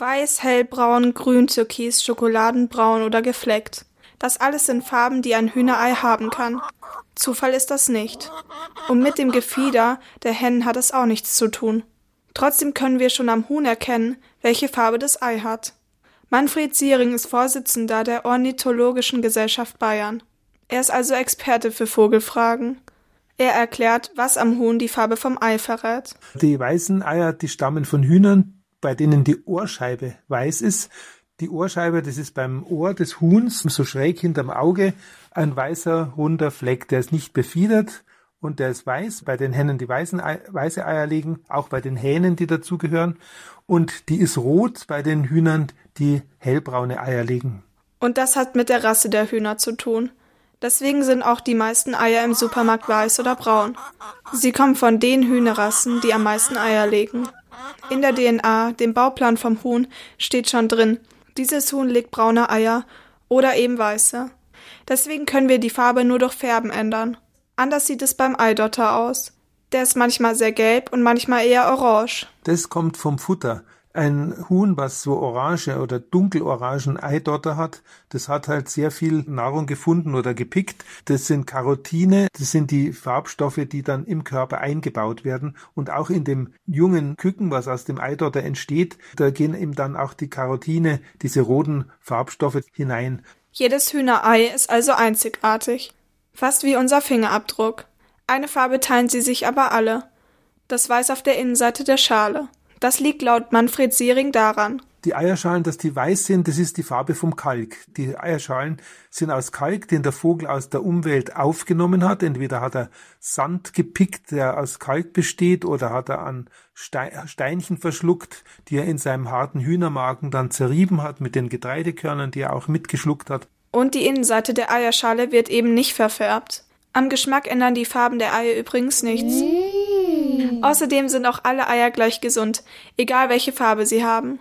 Weiß, hellbraun, grün, türkis, schokoladenbraun oder gefleckt. Das alles sind Farben, die ein Hühnerei haben kann. Zufall ist das nicht. Und mit dem Gefieder der Hennen hat es auch nichts zu tun. Trotzdem können wir schon am Huhn erkennen, welche Farbe das Ei hat. Manfred Siering ist Vorsitzender der Ornithologischen Gesellschaft Bayern. Er ist also Experte für Vogelfragen. Er erklärt, was am Huhn die Farbe vom Ei verrät. Die weißen Eier, die stammen von Hühnern, bei denen die Ohrscheibe weiß ist. Die Ohrscheibe, das ist beim Ohr des Huhns so schräg hinterm Auge ein weißer runder Fleck, der ist nicht befiedert und der ist weiß, bei den Hennen, die weißen Ei, weiße Eier legen, auch bei den Hähnen, die dazugehören. Und die ist rot bei den Hühnern, die hellbraune Eier legen. Und das hat mit der Rasse der Hühner zu tun. Deswegen sind auch die meisten Eier im Supermarkt weiß oder braun. Sie kommen von den Hühnerrassen, die am meisten Eier legen. In der DNA, dem Bauplan vom Huhn, steht schon drin, dieses Huhn legt braune Eier oder eben weiße. Deswegen können wir die Farbe nur durch Färben ändern. Anders sieht es beim Eidotter aus. Der ist manchmal sehr gelb und manchmal eher orange. Das kommt vom Futter. Ein Huhn, was so orange oder dunkelorangen Eidotter hat, das hat halt sehr viel Nahrung gefunden oder gepickt. Das sind Karotine, das sind die Farbstoffe, die dann im Körper eingebaut werden. Und auch in dem jungen Küken, was aus dem Eidotter entsteht, da gehen eben dann auch die Karotine, diese roten Farbstoffe hinein. Jedes Hühnerei ist also einzigartig. Fast wie unser Fingerabdruck. Eine Farbe teilen sie sich aber alle. Das Weiß auf der Innenseite der Schale. Das liegt laut Manfred Siering daran. Die Eierschalen, dass die weiß sind, das ist die Farbe vom Kalk. Die Eierschalen sind aus Kalk, den der Vogel aus der Umwelt aufgenommen hat. Entweder hat er Sand gepickt, der aus Kalk besteht, oder hat er an Steinchen verschluckt, die er in seinem harten Hühnermagen dann zerrieben hat mit den Getreidekörnern, die er auch mitgeschluckt hat. Und die Innenseite der Eierschale wird eben nicht verfärbt. Am Geschmack ändern die Farben der Eier übrigens nichts. Außerdem sind auch alle Eier gleich gesund, egal welche Farbe sie haben.